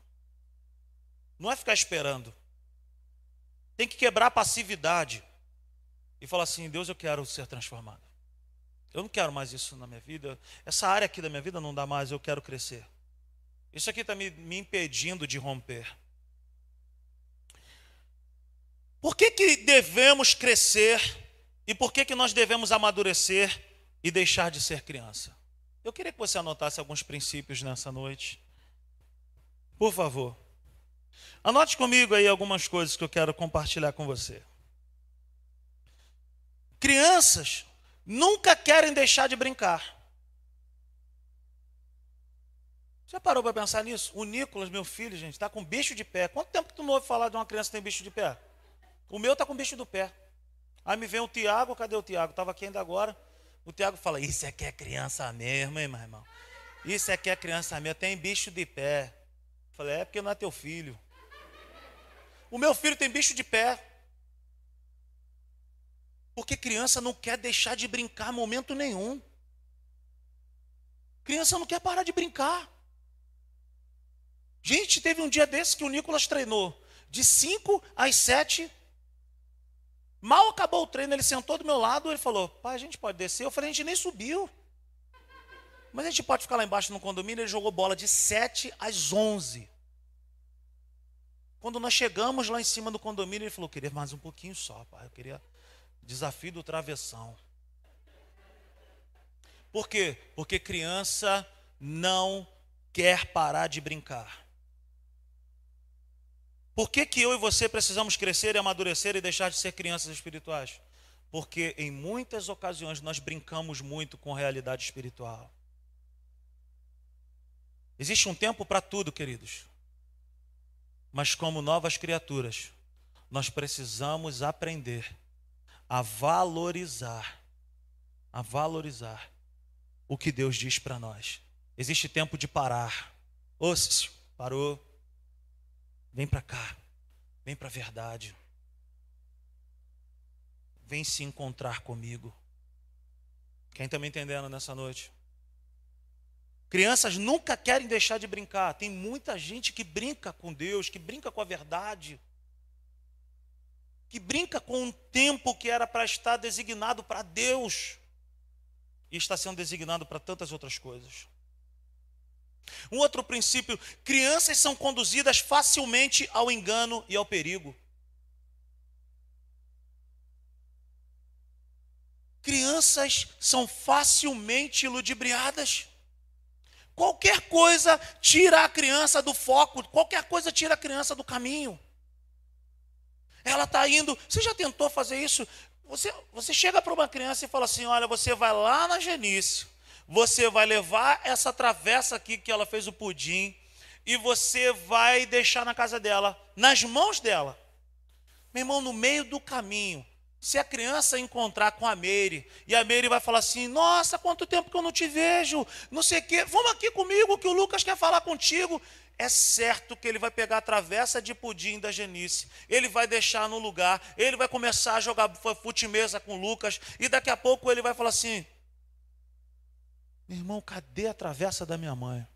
Não é ficar esperando. Tem que quebrar a passividade e falar assim: Deus, eu quero ser transformado. Eu não quero mais isso na minha vida. Essa área aqui da minha vida não dá mais, eu quero crescer. Isso aqui está me, me impedindo de romper. Por que, que devemos crescer e por que, que nós devemos amadurecer e deixar de ser criança? Eu queria que você anotasse alguns princípios nessa noite. Por favor. Anote comigo aí algumas coisas que eu quero compartilhar com você. Crianças nunca querem deixar de brincar. Já parou para pensar nisso? O Nicolas, meu filho, gente, está com bicho de pé. Quanto tempo tu não ouve falar de uma criança que tem bicho de pé? O meu está com bicho do pé. Aí me vem o Tiago, cadê o Tiago? Estava aqui ainda agora. O Tiago fala: Isso aqui é criança mesmo, hein, meu irmão? Isso aqui é criança mesmo, tem bicho de pé. Eu falei: É porque não é teu filho. O meu filho tem bicho de pé. Porque criança não quer deixar de brincar momento nenhum. Criança não quer parar de brincar. Gente, teve um dia desse que o Nicolas treinou de 5 às 7. Mal acabou o treino, ele sentou do meu lado, ele falou: "Pai, a gente pode descer?" Eu falei: "A gente nem subiu." Mas a gente pode ficar lá embaixo no condomínio, ele jogou bola de 7 às 11. Quando nós chegamos lá em cima do condomínio, ele falou: "Queria mais um pouquinho só, pai. Eu queria Desafio do travessão. Por quê? Porque criança não quer parar de brincar. Por que, que eu e você precisamos crescer e amadurecer e deixar de ser crianças espirituais? Porque em muitas ocasiões nós brincamos muito com realidade espiritual. Existe um tempo para tudo, queridos. Mas como novas criaturas, nós precisamos aprender a valorizar, a valorizar o que Deus diz para nós. Existe tempo de parar. Ô, parou. Vem para cá. Vem para a verdade. Vem se encontrar comigo. Quem está me entendendo nessa noite? Crianças nunca querem deixar de brincar. Tem muita gente que brinca com Deus, que brinca com a verdade que brinca com um tempo que era para estar designado para Deus e está sendo designado para tantas outras coisas. Um outro princípio: crianças são conduzidas facilmente ao engano e ao perigo. Crianças são facilmente ludibriadas. Qualquer coisa tira a criança do foco, qualquer coisa tira a criança do caminho. Ela está indo. Você já tentou fazer isso? Você, você chega para uma criança e fala assim: olha, você vai lá na Genício, você vai levar essa travessa aqui que ela fez o pudim, e você vai deixar na casa dela, nas mãos dela. Meu irmão, no meio do caminho, se a criança encontrar com a Meire, e a Meire vai falar assim: Nossa, quanto tempo que eu não te vejo, não sei o quê, vamos aqui comigo que o Lucas quer falar contigo é certo que ele vai pegar a travessa de pudim da Genice, ele vai deixar no lugar, ele vai começar a jogar fute-mesa com Lucas, e daqui a pouco ele vai falar assim: meu irmão, cadê a travessa da minha mãe?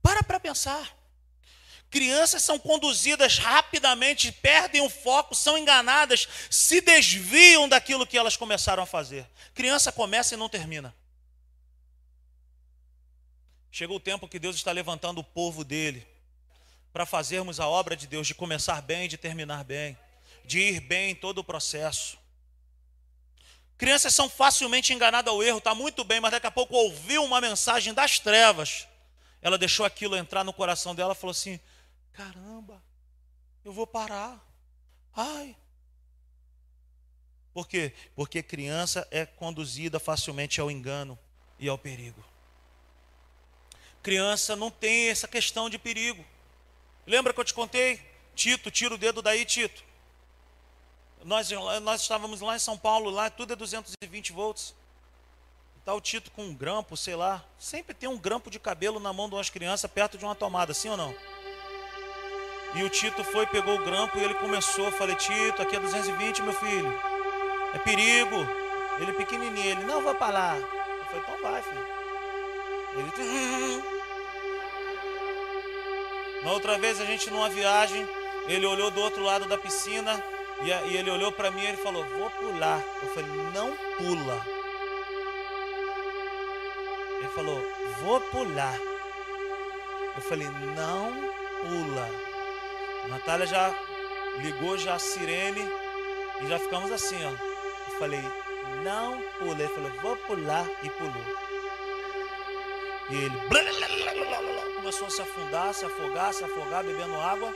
Para para pensar. Crianças são conduzidas rapidamente, perdem o foco, são enganadas, se desviam daquilo que elas começaram a fazer. Criança começa e não termina. Chegou o tempo que Deus está levantando o povo dele para fazermos a obra de Deus, de começar bem de terminar bem, de ir bem em todo o processo. Crianças são facilmente enganadas ao erro, está muito bem, mas daqui a pouco ouviu uma mensagem das trevas. Ela deixou aquilo entrar no coração dela e falou assim: caramba, eu vou parar. Ai. Por quê? Porque criança é conduzida facilmente ao engano e ao perigo. Criança não tem essa questão de perigo. Lembra que eu te contei? Tito, tira o dedo daí, Tito. Nós, nós estávamos lá em São Paulo, lá tudo é 220 volts. Está o Tito com um grampo, sei lá. Sempre tem um grampo de cabelo na mão de umas crianças perto de uma tomada, sim ou não? E o Tito foi, pegou o grampo e ele começou. Falei, Tito, aqui é 220, meu filho. É perigo. Ele pequenininho, ele, não, vou para lá. Eu falei, então vai, filho. Ele, hum, hum, hum. Na outra vez a gente numa viagem, ele olhou do outro lado da piscina E, e ele olhou para mim e ele falou: Vou pular. Eu falei: Não pula. Ele falou: Vou pular. Eu falei: Não pula. A Natália já ligou já a sirene e já ficamos assim, ó. Eu falei: Não pula. Ele falou: Vou pular e pulou. E ele começou a se afundar, se afogar, se afogar, bebendo água.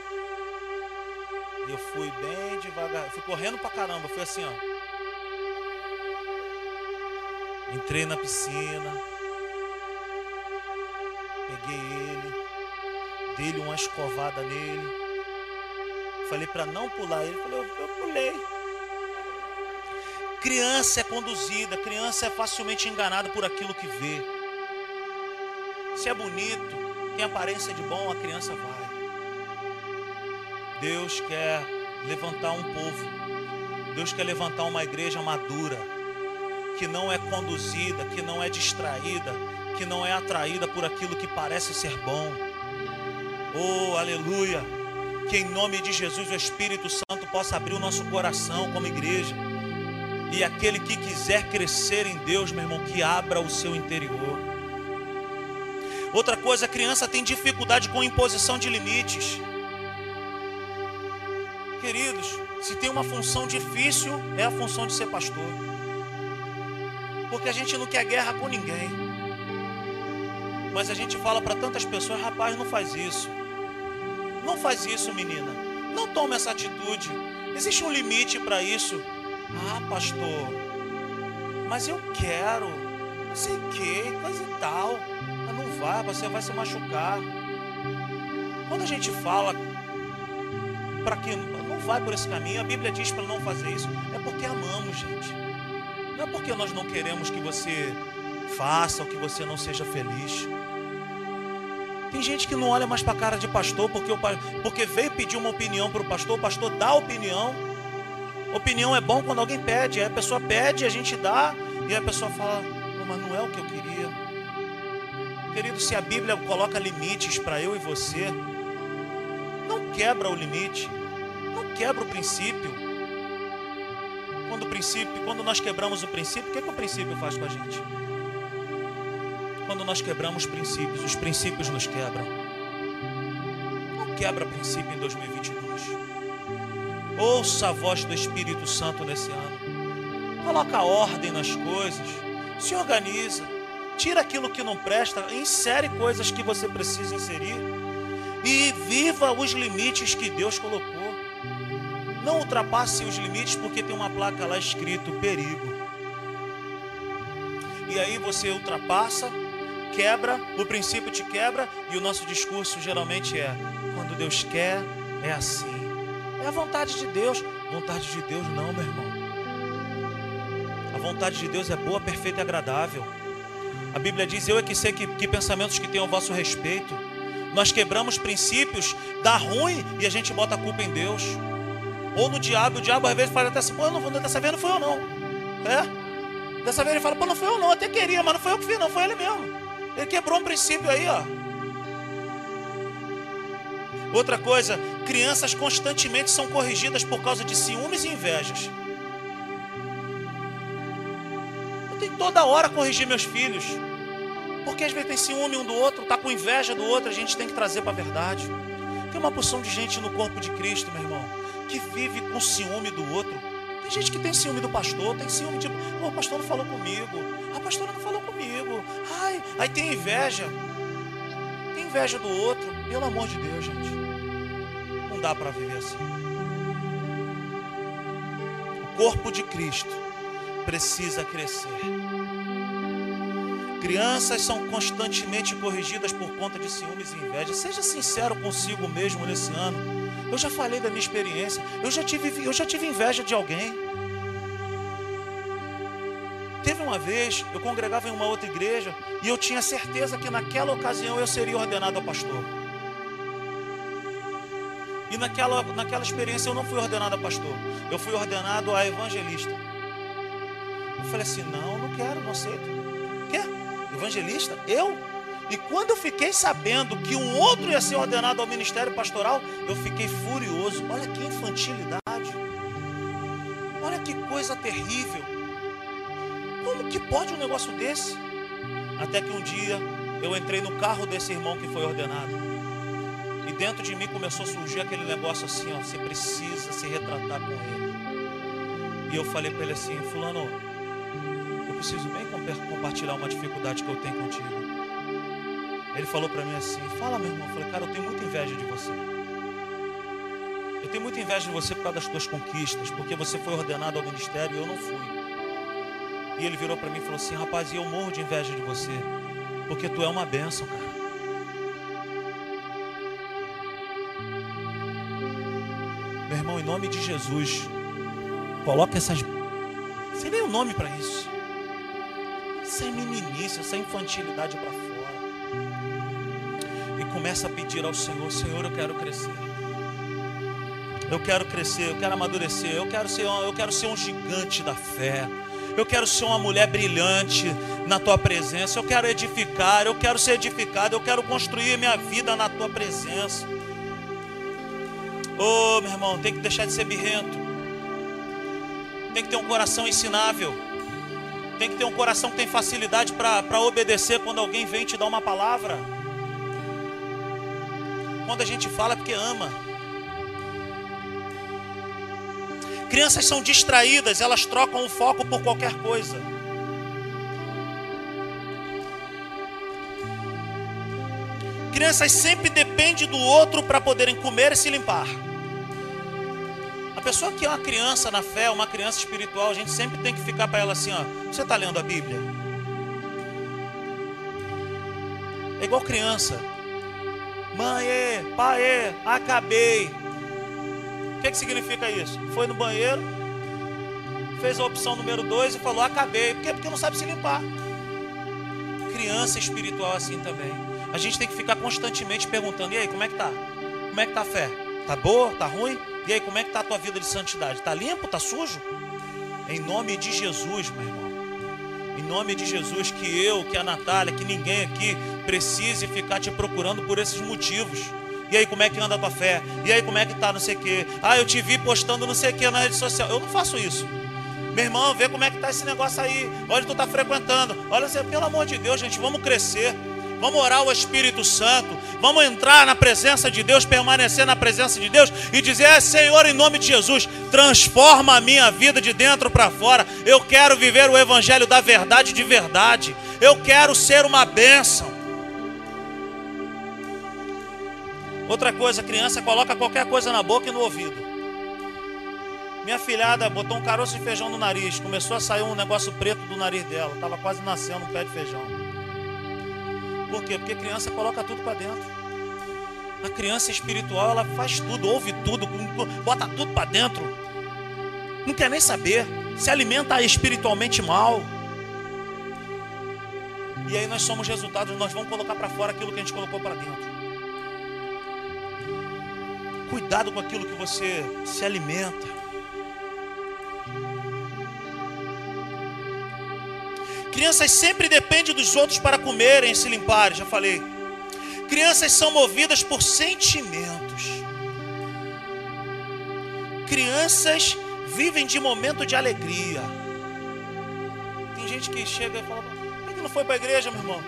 E eu fui bem devagar, fui correndo pra caramba, fui assim, ó. Entrei na piscina, peguei ele, dei-lhe uma escovada nele. Falei para não pular ele, falei, eu, eu pulei. Criança é conduzida, criança é facilmente enganada por aquilo que vê. Se é bonito, tem aparência de bom, a criança vai. Deus quer levantar um povo. Deus quer levantar uma igreja madura, que não é conduzida, que não é distraída, que não é atraída por aquilo que parece ser bom. Oh, aleluia! Que em nome de Jesus o Espírito Santo possa abrir o nosso coração como igreja. E aquele que quiser crescer em Deus, meu irmão, que abra o seu interior. Outra coisa, a criança tem dificuldade com imposição de limites. Queridos, se tem uma função difícil, é a função de ser pastor. Porque a gente não quer guerra com ninguém. Mas a gente fala para tantas pessoas, rapaz, não faz isso. Faz isso, menina. Não tome essa atitude. Existe um limite para isso. Ah, pastor, mas eu quero. Não sei o que, coisa e tal. Mas não vai, você vai se machucar. Quando a gente fala para que não vai por esse caminho, a Bíblia diz para não fazer isso, é porque amamos, gente. Não é porque nós não queremos que você faça ou que você não seja feliz. Tem gente que não olha mais para a cara de pastor porque, o, porque veio pedir uma opinião para o pastor, o pastor dá opinião. Opinião é bom quando alguém pede, aí a pessoa pede, a gente dá, e a pessoa fala, mas não é o que eu queria. Querido, se a Bíblia coloca limites para eu e você, não quebra o limite, não quebra o princípio. Quando o princípio, quando nós quebramos o princípio, o que, é que o princípio faz com a gente? Quando nós quebramos princípios, os princípios nos quebram. Não quebra princípio em 2022. Ouça a voz do Espírito Santo nesse ano. Coloca ordem nas coisas. Se organiza. Tira aquilo que não presta. Insere coisas que você precisa inserir. E viva os limites que Deus colocou. Não ultrapasse os limites porque tem uma placa lá escrito perigo. E aí você ultrapassa quebra, o princípio te quebra, e o nosso discurso geralmente é: quando Deus quer, é assim. É a vontade de Deus. Vontade de Deus não, meu irmão. A vontade de Deus é boa, perfeita e agradável. A Bíblia diz: Eu é que sei que, que pensamentos que tenho ao vosso respeito. Nós quebramos princípios, dá ruim e a gente bota a culpa em Deus. Ou no diabo, o diabo às vezes fala até assim: Pô, não, dessa vez não foi eu não. É? Dessa vez ele fala: Pô, não foi eu não, até queria, mas não foi eu que fiz, não, foi ele mesmo. Ele quebrou um princípio aí, ó. Outra coisa, crianças constantemente são corrigidas por causa de ciúmes e invejas. Eu tenho toda hora corrigir meus filhos. Porque às vezes tem ciúme um do outro, tá com inveja do outro, a gente tem que trazer para a verdade. Tem uma porção de gente no corpo de Cristo, meu irmão, que vive com ciúme do outro. Tem gente que tem ciúme do pastor, tem ciúme de, oh, o pastor não falou comigo, a pastora não falou comigo. Ai, aí tem inveja. Tem inveja do outro. Pelo amor de Deus, gente. Não dá para viver assim. O corpo de Cristo precisa crescer. Crianças são constantemente corrigidas por conta de ciúmes e inveja. Seja sincero consigo mesmo nesse ano. Eu já falei da minha experiência. Eu já tive, eu já tive inveja de alguém. Teve uma vez, eu congregava em uma outra igreja e eu tinha certeza que naquela ocasião eu seria ordenado a pastor. E naquela, naquela experiência eu não fui ordenado a pastor, eu fui ordenado a evangelista. Eu falei assim: não, não quero, não aceito. Quer? Evangelista? Eu? E quando eu fiquei sabendo que um outro ia ser ordenado ao ministério pastoral, eu fiquei furioso. Olha que infantilidade. coisa terrível. Como que pode um negócio desse? Até que um dia eu entrei no carro desse irmão que foi ordenado. E dentro de mim começou a surgir aquele negócio assim, ó, você precisa se retratar com ele. E eu falei para ele assim, fulano, eu preciso bem compartilhar uma dificuldade que eu tenho contigo. Ele falou para mim assim, fala meu irmão, eu falei, cara, eu tenho muita inveja de você. Eu tenho muita inveja de você por causa das tuas conquistas, porque você foi ordenado ao ministério e eu não fui. E ele virou para mim e falou assim, rapaz, eu morro de inveja de você, porque tu é uma bênção, cara. Meu irmão, em nome de Jesus, coloca essas. Sem nem o nome para isso. Essa meninice, essa infantilidade para pedir ao Senhor: Senhor, eu quero crescer. Eu quero crescer, eu quero amadurecer, eu quero ser, eu quero ser um gigante da fé. Eu quero ser uma mulher brilhante na tua presença. Eu quero edificar, eu quero ser edificado, eu quero construir minha vida na tua presença. Oh, meu irmão, tem que deixar de ser birrento. Tem que ter um coração ensinável. Tem que ter um coração que tem facilidade para obedecer quando alguém vem te dar uma palavra. Quando a gente fala é porque ama. Crianças são distraídas, elas trocam o foco por qualquer coisa. Crianças sempre dependem do outro para poderem comer e se limpar. A pessoa que é uma criança na fé, uma criança espiritual, a gente sempre tem que ficar para ela assim, ó. Você está lendo a Bíblia? É igual criança. Mãe, pai, acabei. O que, que significa isso? Foi no banheiro, fez a opção número dois e falou, acabei. Por quê? Porque não sabe se limpar. Criança espiritual assim também. A gente tem que ficar constantemente perguntando, e aí, como é que tá? Como é que tá a fé? Tá boa? Tá ruim? E aí, como é que está a tua vida de santidade? Está limpo? Está sujo? Em nome de Jesus, meu irmão. Em nome de Jesus, que eu, que a Natália, que ninguém aqui precise ficar te procurando por esses motivos. E aí, como é que anda a tua fé? E aí, como é que tá não sei o quê? Ah, eu te vi postando não sei o quê na rede social. Eu não faço isso. Meu irmão, vê como é que tá esse negócio aí. Olha, tu tá frequentando. Olha, pelo amor de Deus, gente, vamos crescer. Vamos orar ao Espírito Santo. Vamos entrar na presença de Deus, permanecer na presença de Deus e dizer: é, Senhor, em nome de Jesus, transforma a minha vida de dentro para fora. Eu quero viver o Evangelho da verdade de verdade. Eu quero ser uma bênção. Outra coisa, criança coloca qualquer coisa na boca e no ouvido. Minha filhada botou um caroço de feijão no nariz, começou a sair um negócio preto do nariz dela, estava quase nascendo um pé de feijão. Por quê? Porque criança coloca tudo para dentro. A criança espiritual, ela faz tudo, ouve tudo, bota tudo para dentro. Não quer nem saber. Se alimenta espiritualmente mal. E aí nós somos resultados, nós vamos colocar para fora aquilo que a gente colocou para dentro. Cuidado com aquilo que você se alimenta. Crianças sempre dependem dos outros para comerem e se limparem, já falei. Crianças são movidas por sentimentos. Crianças vivem de momento de alegria. Tem gente que chega e fala: por que não foi para a igreja, meu irmão?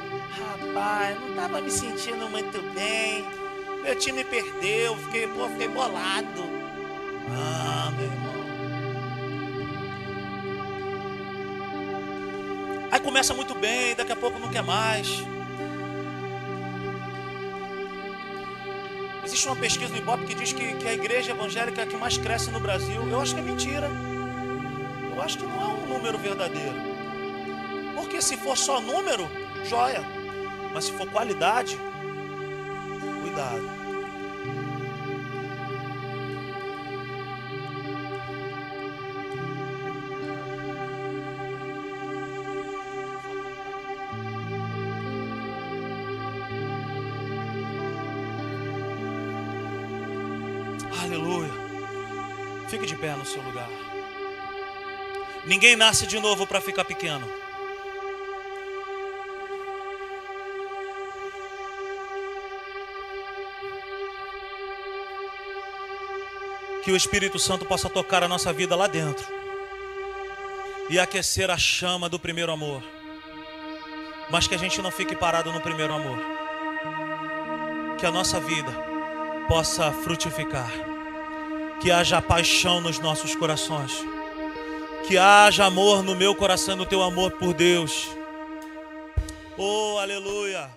Rapaz, não estava me sentindo muito bem. Meu time perdeu, fiquei, pô, fiquei bolado. Ah, meu irmão. Aí começa muito bem, daqui a pouco não quer mais. Existe uma pesquisa no Ibope que diz que, que a igreja evangélica é a que mais cresce no Brasil. Eu acho que é mentira. Eu acho que não é um número verdadeiro. Porque se for só número, joia. Mas se for qualidade, cuidado. pé no seu lugar. Ninguém nasce de novo para ficar pequeno. Que o Espírito Santo possa tocar a nossa vida lá dentro. e aquecer a chama do primeiro amor. Mas que a gente não fique parado no primeiro amor. Que a nossa vida possa frutificar. Que haja paixão nos nossos corações. Que haja amor no meu coração, no teu amor por Deus. Oh, aleluia.